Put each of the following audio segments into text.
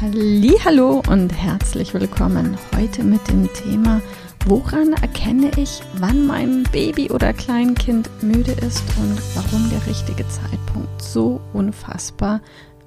Hallo und herzlich willkommen heute mit dem Thema Woran erkenne ich, wann mein Baby oder Kleinkind müde ist und warum der richtige Zeitpunkt so unfassbar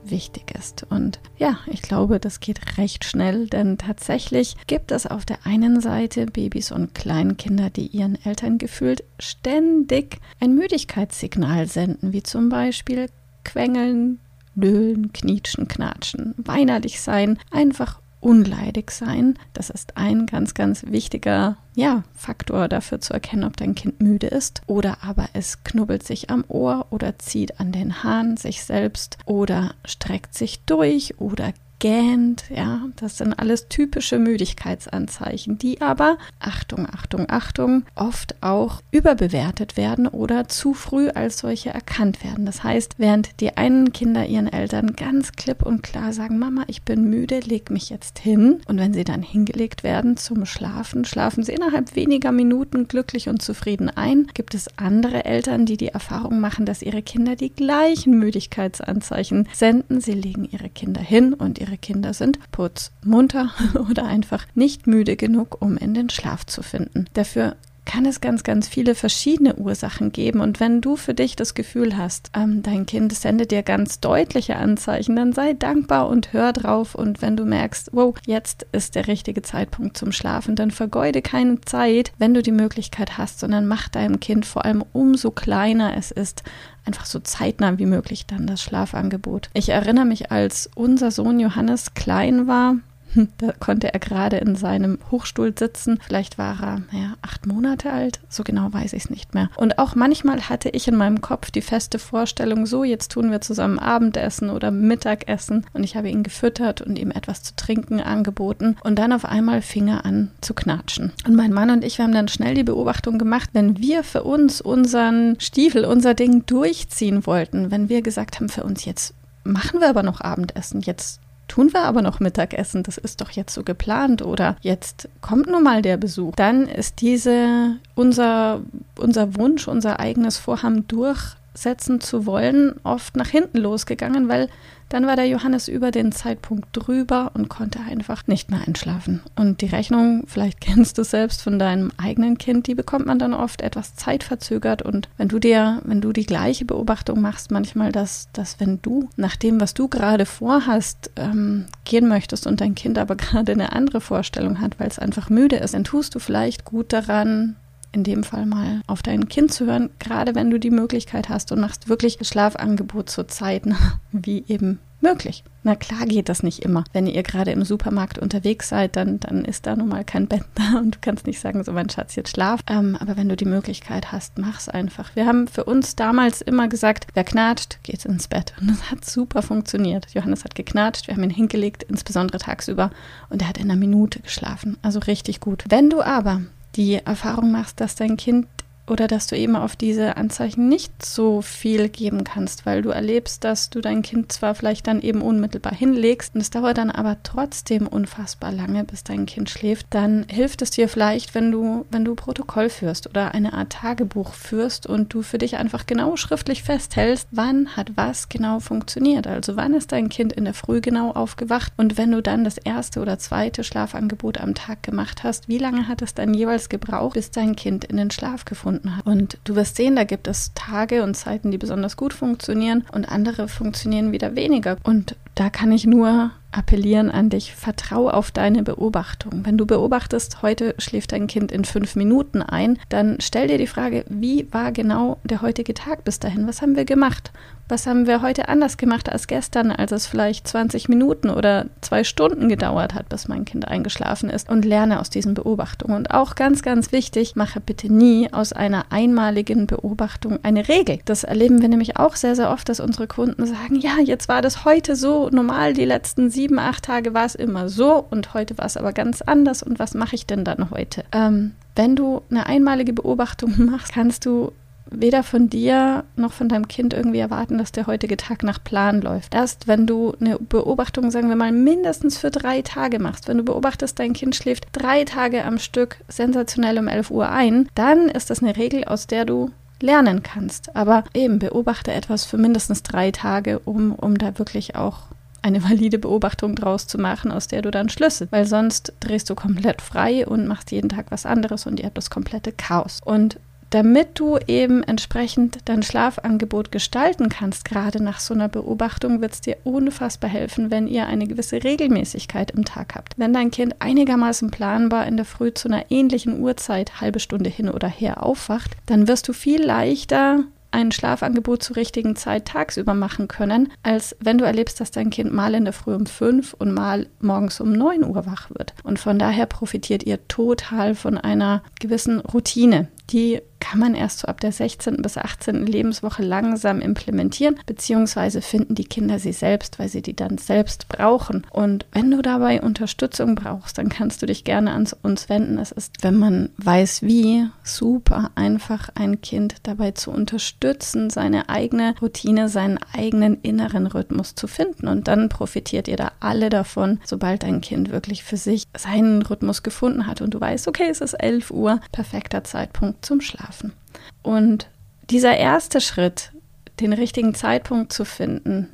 wichtig ist. Und ja, ich glaube, das geht recht schnell, denn tatsächlich gibt es auf der einen Seite Babys und Kleinkinder, die ihren Eltern gefühlt ständig ein Müdigkeitssignal senden, wie zum Beispiel Quengeln, Nölen, Knietschen, Knatschen, weinerlich sein, einfach unleidig sein. Das ist ein ganz, ganz wichtiger ja, Faktor dafür zu erkennen, ob dein Kind müde ist. Oder aber es knubbelt sich am Ohr oder zieht an den Haaren sich selbst oder streckt sich durch oder gähnt, ja, das sind alles typische Müdigkeitsanzeichen, die aber, Achtung, Achtung, Achtung, oft auch überbewertet werden oder zu früh als solche erkannt werden. Das heißt, während die einen Kinder ihren Eltern ganz klipp und klar sagen, Mama, ich bin müde, leg mich jetzt hin. Und wenn sie dann hingelegt werden zum Schlafen, schlafen sie innerhalb weniger Minuten glücklich und zufrieden ein. Gibt es andere Eltern, die die Erfahrung machen, dass ihre Kinder die gleichen Müdigkeitsanzeichen senden? Sie legen ihre Kinder hin und ihre ihre Kinder sind putzmunter oder einfach nicht müde genug, um in den Schlaf zu finden. Dafür kann es ganz, ganz viele verschiedene Ursachen geben. Und wenn du für dich das Gefühl hast, ähm, dein Kind sendet dir ganz deutliche Anzeichen, dann sei dankbar und hör drauf. Und wenn du merkst, wow, jetzt ist der richtige Zeitpunkt zum Schlafen, dann vergeude keine Zeit, wenn du die Möglichkeit hast, sondern mach deinem Kind vor allem umso kleiner es ist, einfach so zeitnah wie möglich dann das Schlafangebot. Ich erinnere mich, als unser Sohn Johannes klein war, da konnte er gerade in seinem Hochstuhl sitzen. Vielleicht war er, naja, acht Monate alt. So genau weiß ich es nicht mehr. Und auch manchmal hatte ich in meinem Kopf die feste Vorstellung, so, jetzt tun wir zusammen Abendessen oder Mittagessen. Und ich habe ihn gefüttert und ihm etwas zu trinken angeboten. Und dann auf einmal fing er an zu knatschen. Und mein Mann und ich, wir haben dann schnell die Beobachtung gemacht, wenn wir für uns unseren Stiefel, unser Ding durchziehen wollten, wenn wir gesagt haben, für uns jetzt machen wir aber noch Abendessen, jetzt tun wir aber noch Mittagessen, das ist doch jetzt so geplant oder? Jetzt kommt nun mal der Besuch, dann ist diese unser, unser Wunsch, unser eigenes Vorhaben durchsetzen zu wollen, oft nach hinten losgegangen, weil dann war der Johannes über den Zeitpunkt drüber und konnte einfach nicht mehr einschlafen. Und die Rechnung, vielleicht kennst du selbst von deinem eigenen Kind, die bekommt man dann oft etwas zeitverzögert. Und wenn du dir, wenn du die gleiche Beobachtung machst, manchmal, dass, dass wenn du nach dem, was du gerade vorhast, ähm, gehen möchtest und dein Kind aber gerade eine andere Vorstellung hat, weil es einfach müde ist, dann tust du vielleicht gut daran, in dem Fall mal auf dein Kind zu hören, gerade wenn du die Möglichkeit hast und machst wirklich Schlafangebot so zeitnah wie eben möglich. Na klar geht das nicht immer. Wenn ihr gerade im Supermarkt unterwegs seid, dann, dann ist da nun mal kein Bett da und du kannst nicht sagen, so mein Schatz, jetzt schlaf. Ähm, aber wenn du die Möglichkeit hast, mach's einfach. Wir haben für uns damals immer gesagt, wer knatscht, geht ins Bett. Und das hat super funktioniert. Johannes hat geknatscht, wir haben ihn hingelegt, insbesondere tagsüber, und er hat in einer Minute geschlafen. Also richtig gut. Wenn du aber die Erfahrung machst, dass dein Kind oder dass du eben auf diese Anzeichen nicht so viel geben kannst, weil du erlebst, dass du dein Kind zwar vielleicht dann eben unmittelbar hinlegst und es dauert dann aber trotzdem unfassbar lange, bis dein Kind schläft, dann hilft es dir vielleicht, wenn du, wenn du Protokoll führst oder eine Art Tagebuch führst und du für dich einfach genau schriftlich festhältst, wann hat was genau funktioniert. Also wann ist dein Kind in der Früh genau aufgewacht und wenn du dann das erste oder zweite Schlafangebot am Tag gemacht hast, wie lange hat es dann jeweils gebraucht, bis dein Kind in den Schlaf gefunden gefunden hat. Und du wirst sehen, da gibt es Tage und Zeiten, die besonders gut funktionieren und andere funktionieren wieder weniger. Und da kann ich nur appellieren an dich, vertrau auf deine Beobachtung. Wenn du beobachtest, heute schläft dein Kind in fünf Minuten ein, dann stell dir die Frage, wie war genau der heutige Tag bis dahin? Was haben wir gemacht? Was haben wir heute anders gemacht als gestern, als es vielleicht 20 Minuten oder zwei Stunden gedauert hat, bis mein Kind eingeschlafen ist? Und lerne aus diesen Beobachtungen. Und auch ganz, ganz wichtig, mache bitte nie aus einer einmaligen Beobachtung eine Regel. Das erleben wir nämlich auch sehr, sehr oft, dass unsere Kunden sagen, ja, jetzt war das heute so normal, die letzten sieben, acht Tage war es immer so und heute war es aber ganz anders. Und was mache ich denn dann heute? Ähm, wenn du eine einmalige Beobachtung machst, kannst du weder von dir noch von deinem Kind irgendwie erwarten, dass der heutige Tag nach Plan läuft. Erst wenn du eine Beobachtung, sagen wir mal, mindestens für drei Tage machst, wenn du beobachtest, dein Kind schläft drei Tage am Stück sensationell um 11 Uhr ein, dann ist das eine Regel, aus der du lernen kannst. Aber eben beobachte etwas für mindestens drei Tage, um, um da wirklich auch eine valide Beobachtung draus zu machen, aus der du dann Schlüsse, weil sonst drehst du komplett frei und machst jeden Tag was anderes und ihr habt das komplette Chaos. Und damit du eben entsprechend dein Schlafangebot gestalten kannst, gerade nach so einer Beobachtung, wird es dir unfassbar helfen, wenn ihr eine gewisse Regelmäßigkeit im Tag habt. Wenn dein Kind einigermaßen planbar in der Früh zu einer ähnlichen Uhrzeit, halbe Stunde hin oder her aufwacht, dann wirst du viel leichter ein Schlafangebot zur richtigen Zeit tagsüber machen können, als wenn du erlebst, dass dein Kind mal in der Früh um fünf und mal morgens um neun Uhr wach wird. Und von daher profitiert ihr total von einer gewissen Routine, die kann man erst so ab der 16. bis 18. Lebenswoche langsam implementieren, beziehungsweise finden die Kinder sie selbst, weil sie die dann selbst brauchen. Und wenn du dabei Unterstützung brauchst, dann kannst du dich gerne an uns wenden. Es ist, wenn man weiß wie, super einfach ein Kind dabei zu unterstützen, seine eigene Routine, seinen eigenen inneren Rhythmus zu finden. Und dann profitiert ihr da alle davon, sobald dein Kind wirklich für sich seinen Rhythmus gefunden hat und du weißt, okay, es ist 11 Uhr, perfekter Zeitpunkt zum Schlafen schlafen. Und dieser erste Schritt, den richtigen Zeitpunkt zu finden,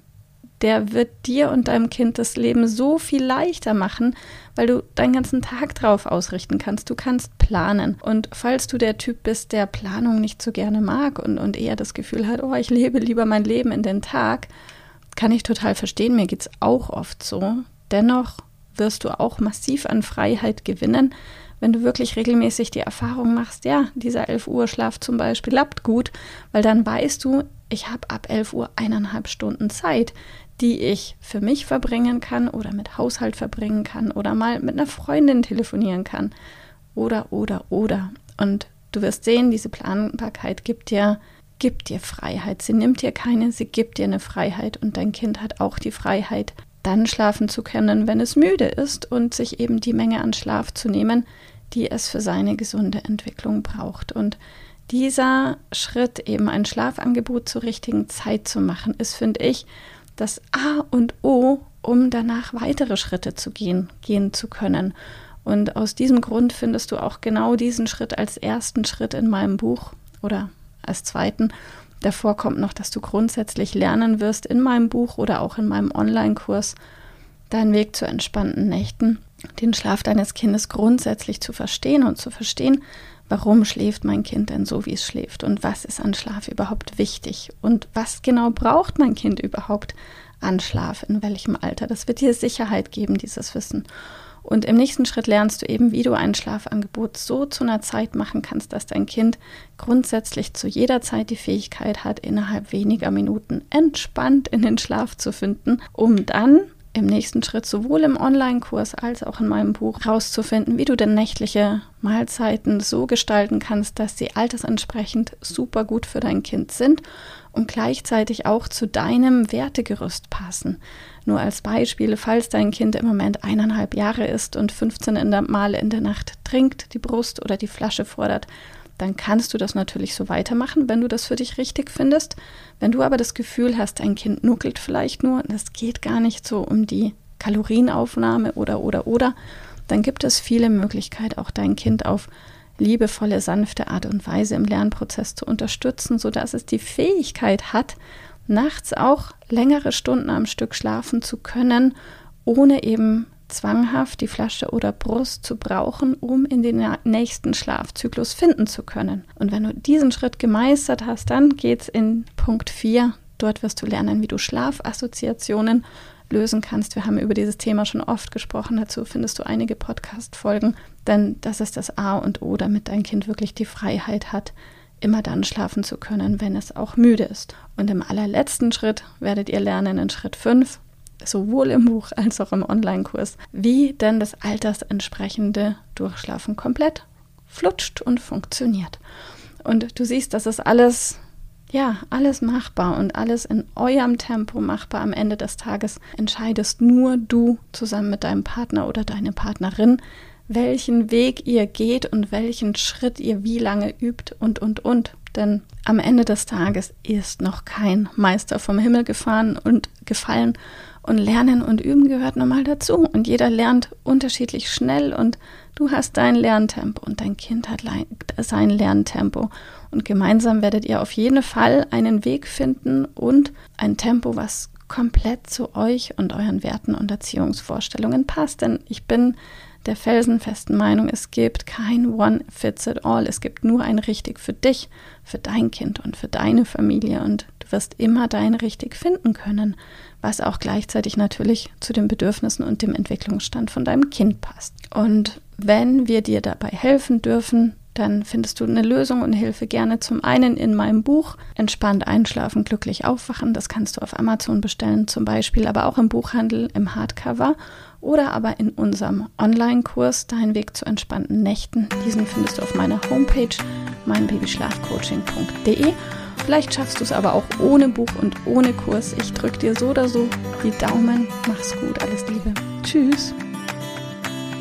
der wird dir und deinem Kind das Leben so viel leichter machen, weil du deinen ganzen Tag drauf ausrichten kannst. Du kannst planen. Und falls du der Typ bist, der Planung nicht so gerne mag und, und eher das Gefühl hat, oh, ich lebe lieber mein Leben in den Tag, kann ich total verstehen. Mir geht es auch oft so. Dennoch wirst du auch massiv an Freiheit gewinnen, wenn du wirklich regelmäßig die Erfahrung machst, ja, dieser 11 Uhr Schlaf zum Beispiel klappt gut, weil dann weißt du, ich habe ab 11 Uhr eineinhalb Stunden Zeit, die ich für mich verbringen kann oder mit Haushalt verbringen kann oder mal mit einer Freundin telefonieren kann oder, oder, oder. Und du wirst sehen, diese Planbarkeit gibt dir, gibt dir Freiheit. Sie nimmt dir keine, sie gibt dir eine Freiheit und dein Kind hat auch die Freiheit, dann schlafen zu können, wenn es müde ist und sich eben die Menge an Schlaf zu nehmen, die es für seine gesunde Entwicklung braucht. Und dieser Schritt, eben ein Schlafangebot zur richtigen Zeit zu machen, ist, finde ich, das A und O, um danach weitere Schritte zu gehen, gehen zu können. Und aus diesem Grund findest du auch genau diesen Schritt als ersten Schritt in meinem Buch oder als zweiten. Davor kommt noch, dass du grundsätzlich lernen wirst in meinem Buch oder auch in meinem Online-Kurs deinen Weg zu entspannten Nächten den Schlaf deines Kindes grundsätzlich zu verstehen und zu verstehen, warum schläft mein Kind denn so, wie es schläft und was ist an Schlaf überhaupt wichtig und was genau braucht mein Kind überhaupt an Schlaf, in welchem Alter. Das wird dir Sicherheit geben, dieses Wissen. Und im nächsten Schritt lernst du eben, wie du ein Schlafangebot so zu einer Zeit machen kannst, dass dein Kind grundsätzlich zu jeder Zeit die Fähigkeit hat, innerhalb weniger Minuten entspannt in den Schlaf zu finden, um dann im nächsten Schritt sowohl im Online-Kurs als auch in meinem Buch herauszufinden, wie du denn nächtliche Mahlzeiten so gestalten kannst, dass sie altersentsprechend super gut für dein Kind sind und gleichzeitig auch zu deinem Wertegerüst passen. Nur als Beispiel, falls dein Kind im Moment eineinhalb Jahre ist und 15 in der Mal in der Nacht trinkt, die Brust oder die Flasche fordert, dann kannst du das natürlich so weitermachen, wenn du das für dich richtig findest. Wenn du aber das Gefühl hast, dein Kind nuckelt vielleicht nur, das geht gar nicht so um die Kalorienaufnahme oder oder oder, dann gibt es viele Möglichkeiten, auch dein Kind auf liebevolle, sanfte Art und Weise im Lernprozess zu unterstützen, sodass es die Fähigkeit hat, nachts auch längere Stunden am Stück schlafen zu können, ohne eben zwanghaft die Flasche oder Brust zu brauchen, um in den nächsten Schlafzyklus finden zu können. Und wenn du diesen Schritt gemeistert hast, dann geht's in Punkt 4. Dort wirst du lernen, wie du Schlafassoziationen lösen kannst. Wir haben über dieses Thema schon oft gesprochen. Dazu findest du einige Podcast-Folgen, denn das ist das A und O, damit dein Kind wirklich die Freiheit hat, immer dann schlafen zu können, wenn es auch müde ist. Und im allerletzten Schritt werdet ihr lernen in Schritt 5, sowohl im Buch als auch im Online-Kurs, wie denn das altersentsprechende Durchschlafen komplett flutscht und funktioniert. Und du siehst, das ist alles, ja, alles machbar und alles in eurem Tempo machbar. Am Ende des Tages entscheidest nur du zusammen mit deinem Partner oder deine Partnerin, welchen Weg ihr geht und welchen Schritt ihr wie lange übt und, und, und. Denn am Ende des Tages ist noch kein Meister vom Himmel gefahren und gefallen. Und Lernen und Üben gehört normal dazu. Und jeder lernt unterschiedlich schnell und du hast dein Lerntempo und dein Kind hat sein Lerntempo. Und gemeinsam werdet ihr auf jeden Fall einen Weg finden und ein Tempo, was komplett zu euch und euren Werten und Erziehungsvorstellungen passt. Denn ich bin der felsenfesten Meinung, es gibt kein One Fits It All. Es gibt nur ein Richtig für dich, für dein Kind und für deine Familie. Und du wirst immer dein Richtig finden können, was auch gleichzeitig natürlich zu den Bedürfnissen und dem Entwicklungsstand von deinem Kind passt. Und wenn wir dir dabei helfen dürfen, dann findest du eine Lösung und Hilfe gerne zum einen in meinem Buch Entspannt einschlafen, glücklich aufwachen. Das kannst du auf Amazon bestellen zum Beispiel, aber auch im Buchhandel im Hardcover oder aber in unserem Online-Kurs Dein Weg zu entspannten Nächten. Diesen findest du auf meiner Homepage meinbabyschlafcoaching.de. Vielleicht schaffst du es aber auch ohne Buch und ohne Kurs. Ich drücke dir so oder so die Daumen. Mach's gut, alles Liebe. Tschüss.